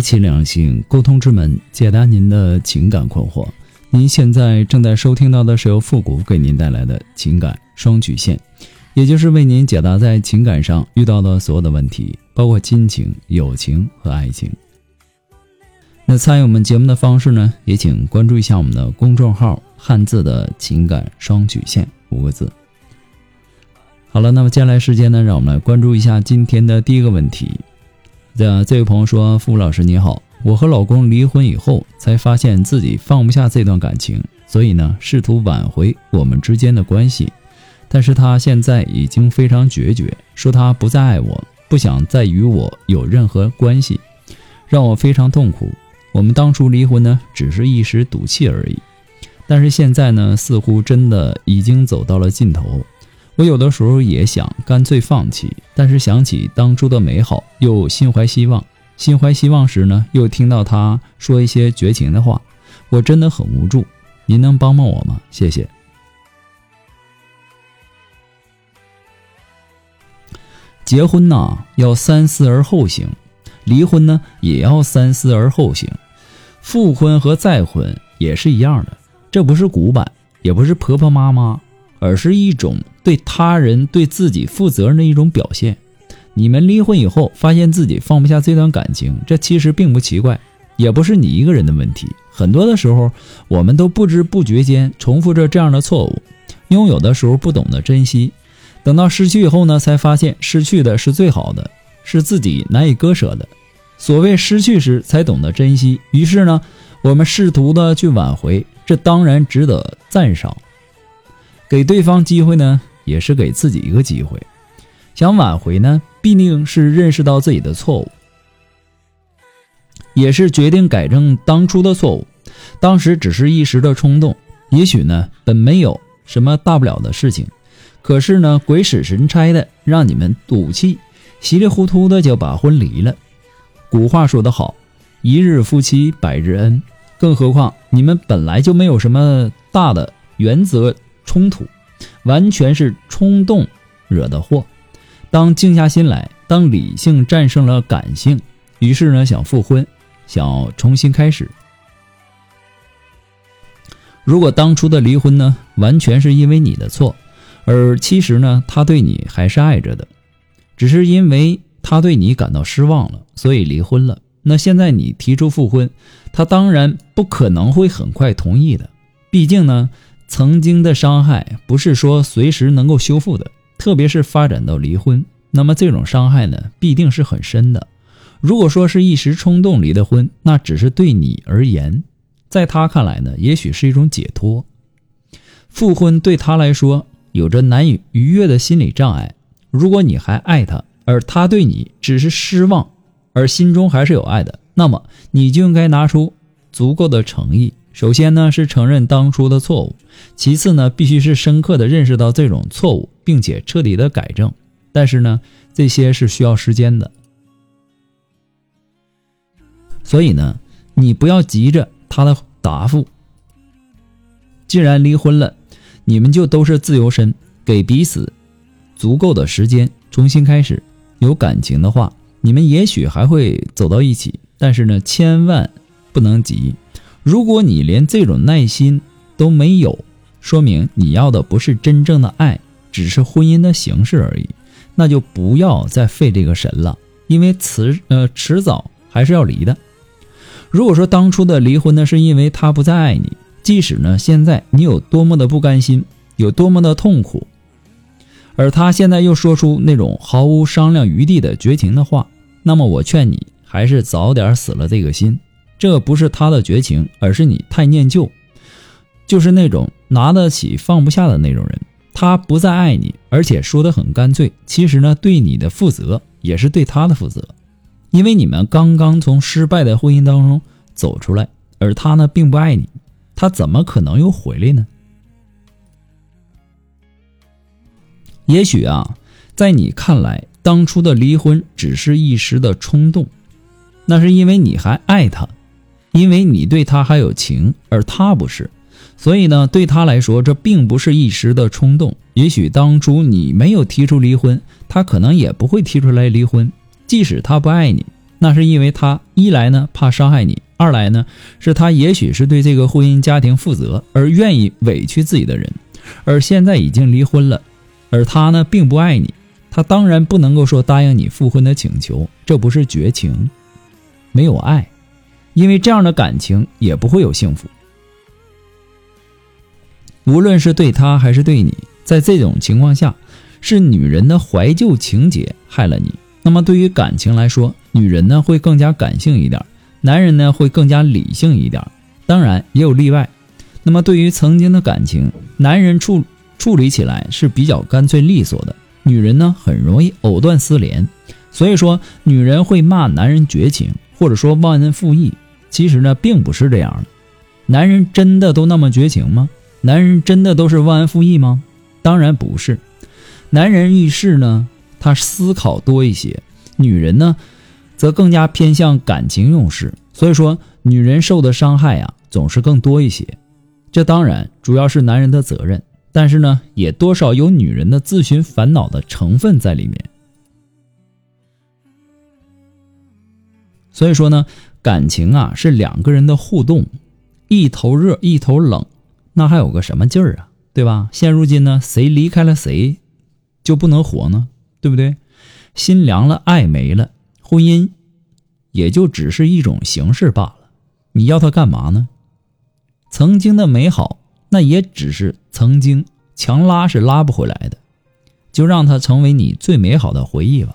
开启两性沟通之门，解答您的情感困惑。您现在正在收听到的是由复古给您带来的情感双曲线，也就是为您解答在情感上遇到的所有的问题，包括亲情、友情和爱情。那参与我们节目的方式呢，也请关注一下我们的公众号“汉字的情感双曲线”五个字。好了，那么接下来时间呢，让我们来关注一下今天的第一个问题。这这位朋友说：“付老师你好，我和老公离婚以后，才发现自己放不下这段感情，所以呢，试图挽回我们之间的关系。但是他现在已经非常决绝，说他不再爱我，不想再与我有任何关系，让我非常痛苦。我们当初离婚呢，只是一时赌气而已，但是现在呢，似乎真的已经走到了尽头。”我有的时候也想干脆放弃，但是想起当初的美好，又心怀希望。心怀希望时呢，又听到他说一些绝情的话，我真的很无助。您能帮帮我吗？谢谢。结婚呐，要三思而后行；离婚呢，也要三思而后行。复婚和再婚也是一样的，这不是古板，也不是婆婆妈妈。而是一种对他人、对自己负责任的一种表现。你们离婚以后，发现自己放不下这段感情，这其实并不奇怪，也不是你一个人的问题。很多的时候，我们都不知不觉间重复着这样的错误。拥有的时候不懂得珍惜，等到失去以后呢，才发现失去的是最好的，是自己难以割舍的。所谓失去时才懂得珍惜，于是呢，我们试图的去挽回，这当然值得赞赏。给对方机会呢，也是给自己一个机会。想挽回呢，必定是认识到自己的错误，也是决定改正当初的错误。当时只是一时的冲动，也许呢，本没有什么大不了的事情。可是呢，鬼使神差的让你们赌气，稀里糊涂的就把婚离了。古话说得好，一日夫妻百日恩。更何况你们本来就没有什么大的原则。冲突完全是冲动惹的祸。当静下心来，当理性战胜了感性，于是呢，想复婚，想重新开始。如果当初的离婚呢，完全是因为你的错，而其实呢，他对你还是爱着的，只是因为他对你感到失望了，所以离婚了。那现在你提出复婚，他当然不可能会很快同意的，毕竟呢。曾经的伤害不是说随时能够修复的，特别是发展到离婚，那么这种伤害呢，必定是很深的。如果说是一时冲动离的婚，那只是对你而言，在他看来呢，也许是一种解脱。复婚对他来说有着难以逾越的心理障碍。如果你还爱他，而他对你只是失望，而心中还是有爱的，那么你就应该拿出足够的诚意。首先呢是承认当初的错误，其次呢必须是深刻的认识到这种错误，并且彻底的改正。但是呢这些是需要时间的，所以呢你不要急着他的答复。既然离婚了，你们就都是自由身，给彼此足够的时间重新开始。有感情的话，你们也许还会走到一起，但是呢千万不能急。如果你连这种耐心都没有，说明你要的不是真正的爱，只是婚姻的形式而已。那就不要再费这个神了，因为迟呃迟早还是要离的。如果说当初的离婚呢，是因为他不再爱你，即使呢现在你有多么的不甘心，有多么的痛苦，而他现在又说出那种毫无商量余地的绝情的话，那么我劝你还是早点死了这个心。这不是他的绝情，而是你太念旧，就是那种拿得起放不下的那种人。他不再爱你，而且说的很干脆。其实呢，对你的负责也是对他的负责，因为你们刚刚从失败的婚姻当中走出来，而他呢并不爱你，他怎么可能又回来呢？也许啊，在你看来，当初的离婚只是一时的冲动，那是因为你还爱他，因为你对他还有情，而他不是。所以呢，对他来说，这并不是一时的冲动。也许当初你没有提出离婚，他可能也不会提出来离婚。即使他不爱你，那是因为他一来呢怕伤害你，二来呢是他也许是对这个婚姻家庭负责而愿意委屈自己的人。而现在已经离婚了，而他呢并不爱你，他当然不能够说答应你复婚的请求，这不是绝情，没有爱，因为这样的感情也不会有幸福。无论是对他还是对你，在这种情况下，是女人的怀旧情节害了你。那么对于感情来说，女人呢会更加感性一点，男人呢会更加理性一点。当然也有例外。那么对于曾经的感情，男人处处理起来是比较干脆利索的，女人呢很容易藕断丝连。所以说，女人会骂男人绝情，或者说忘恩负义。其实呢，并不是这样的。男人真的都那么绝情吗？男人真的都是忘恩负义吗？当然不是。男人遇事呢，他思考多一些；女人呢，则更加偏向感情用事。所以说，女人受的伤害啊，总是更多一些。这当然主要是男人的责任，但是呢，也多少有女人的自寻烦恼的成分在里面。所以说呢，感情啊，是两个人的互动，一头热，一头冷。那还有个什么劲儿啊，对吧？现如今呢，谁离开了谁，就不能活呢？对不对？心凉了，爱没了，婚姻也就只是一种形式罢了。你要它干嘛呢？曾经的美好，那也只是曾经，强拉是拉不回来的。就让它成为你最美好的回忆吧。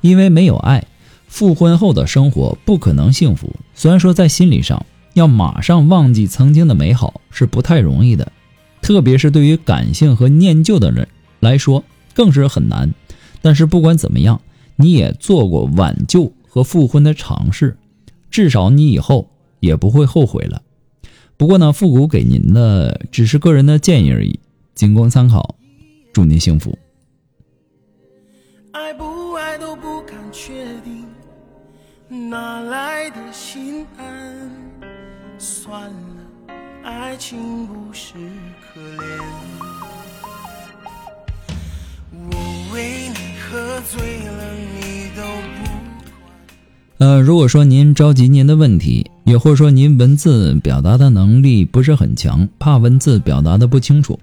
因为没有爱，复婚后的生活不可能幸福。虽然说在心理上。要马上忘记曾经的美好是不太容易的，特别是对于感性和念旧的人来说更是很难。但是不管怎么样，你也做过挽救和复婚的尝试，至少你以后也不会后悔了。不过呢，复古给您的只是个人的建议而已，仅供参考。祝您幸福。爱不爱都不敢确定，哪来的心安？算了，爱情不是可怜。我为你喝醉了，你都不呃，如果说您着急您的问题，也或者说您文字表达的能力不是很强，怕文字表达的不清楚，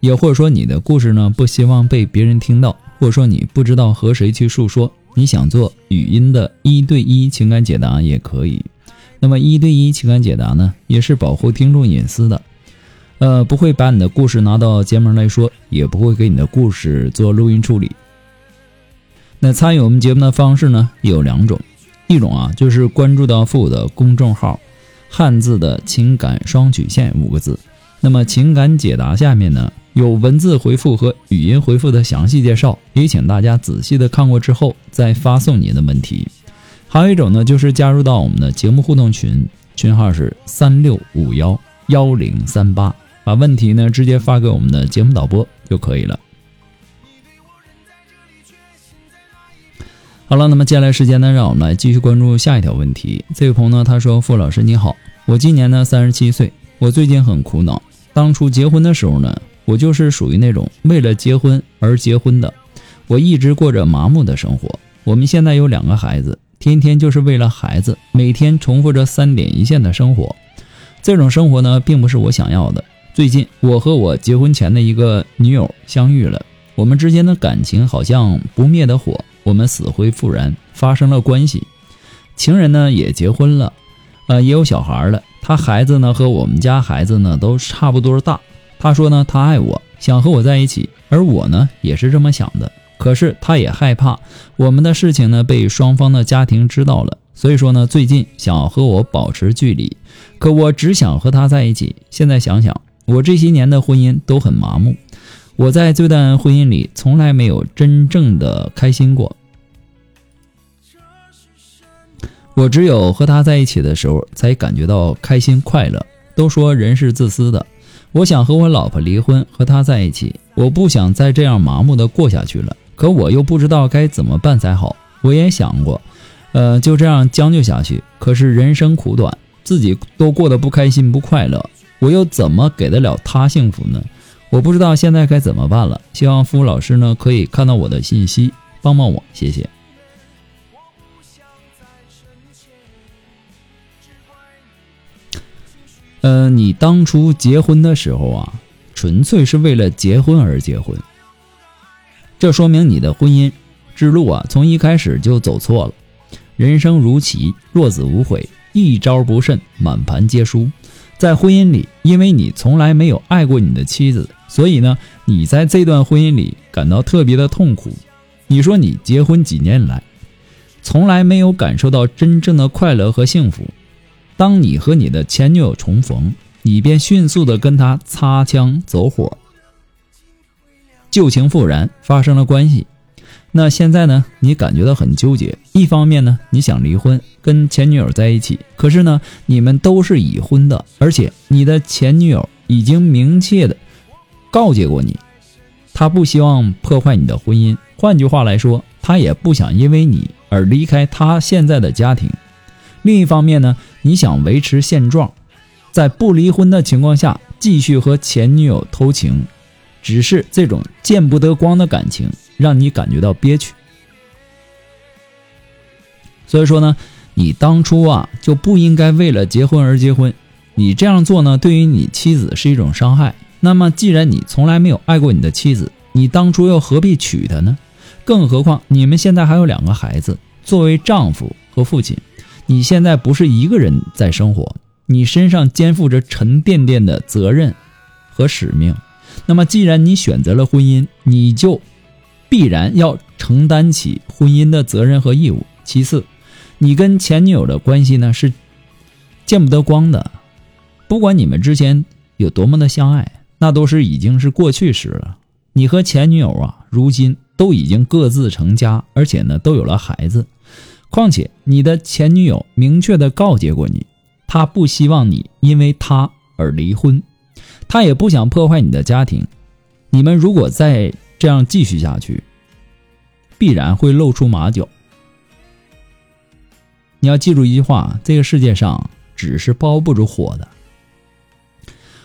也或者说你的故事呢不希望被别人听到，或者说你不知道和谁去诉说，你想做语音的一对一情感解答也可以。那么一对一情感解答呢，也是保护听众隐私的，呃，不会把你的故事拿到节目来说，也不会给你的故事做录音处理。那参与我们节目的方式呢，有两种，一种啊就是关注到父的公众号“汉字的情感双曲线”五个字，那么情感解答下面呢有文字回复和语音回复的详细介绍，也请大家仔细的看过之后再发送您的问题。还有一种呢，就是加入到我们的节目互动群，群号是三六五幺幺零三八，把问题呢直接发给我们的节目导播就可以了。好了，那么接下来时间呢，让我们来继续关注下一条问题。这位朋友呢，他说：“傅老师你好，我今年呢三十七岁，我最近很苦恼。当初结婚的时候呢，我就是属于那种为了结婚而结婚的，我一直过着麻木的生活。我们现在有两个孩子。”天天就是为了孩子，每天重复着三点一线的生活，这种生活呢，并不是我想要的。最近，我和我结婚前的一个女友相遇了，我们之间的感情好像不灭的火，我们死灰复燃，发生了关系。情人呢也结婚了，呃，也有小孩了。他孩子呢和我们家孩子呢都差不多大。他说呢，他爱我，想和我在一起，而我呢也是这么想的。可是他也害怕我们的事情呢被双方的家庭知道了，所以说呢最近想和我保持距离，可我只想和他在一起。现在想想，我这些年的婚姻都很麻木，我在这段婚姻里从来没有真正的开心过。我只有和他在一起的时候，才感觉到开心快乐。都说人是自私的，我想和我老婆离婚，和他在一起。我不想再这样麻木的过下去了，可我又不知道该怎么办才好。我也想过，呃，就这样将就下去。可是人生苦短，自己都过得不开心不快乐，我又怎么给得了他幸福呢？我不知道现在该怎么办了，希望付老师呢可以看到我的信息，帮帮我，谢谢。呃，你当初结婚的时候啊，纯粹是为了结婚而结婚，这说明你的婚姻之路啊，从一开始就走错了。人生如棋，落子无悔，一招不慎，满盘皆输。在婚姻里，因为你从来没有爱过你的妻子。所以呢，你在这段婚姻里感到特别的痛苦。你说你结婚几年来，从来没有感受到真正的快乐和幸福。当你和你的前女友重逢，你便迅速的跟她擦枪走火，旧情复燃，发生了关系。那现在呢，你感觉到很纠结。一方面呢，你想离婚，跟前女友在一起；可是呢，你们都是已婚的，而且你的前女友已经明确的。告诫过你，她不希望破坏你的婚姻。换句话来说，她也不想因为你而离开她现在的家庭。另一方面呢，你想维持现状，在不离婚的情况下继续和前女友偷情，只是这种见不得光的感情让你感觉到憋屈。所以说呢，你当初啊就不应该为了结婚而结婚。你这样做呢，对于你妻子是一种伤害。那么，既然你从来没有爱过你的妻子，你当初又何必娶她呢？更何况你们现在还有两个孩子。作为丈夫和父亲，你现在不是一个人在生活，你身上肩负着沉甸甸的责任和使命。那么，既然你选择了婚姻，你就必然要承担起婚姻的责任和义务。其次，你跟前女友的关系呢是见不得光的，不管你们之间有多么的相爱。那都是已经是过去时了。你和前女友啊，如今都已经各自成家，而且呢都有了孩子。况且你的前女友明确的告诫过你，她不希望你因为她而离婚，她也不想破坏你的家庭。你们如果再这样继续下去，必然会露出马脚。你要记住一句话：这个世界上纸是包不住火的。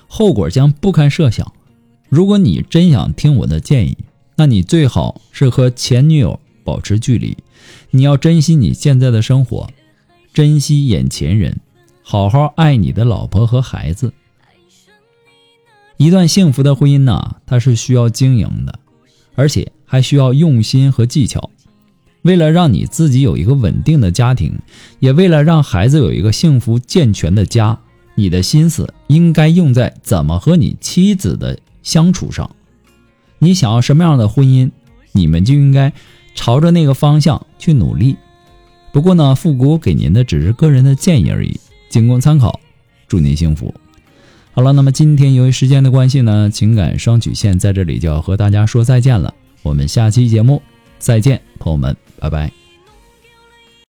后果将不堪设想。如果你真想听我的建议，那你最好是和前女友保持距离。你要珍惜你现在的生活，珍惜眼前人，好好爱你的老婆和孩子。一段幸福的婚姻呢，它是需要经营的，而且还需要用心和技巧。为了让你自己有一个稳定的家庭，也为了让孩子有一个幸福健全的家。你的心思应该用在怎么和你妻子的相处上。你想要什么样的婚姻，你们就应该朝着那个方向去努力。不过呢，复古给您的只是个人的建议而已，仅供参考。祝您幸福。好了，那么今天由于时间的关系呢，情感双曲线在这里就要和大家说再见了。我们下期节目再见，朋友们，拜拜。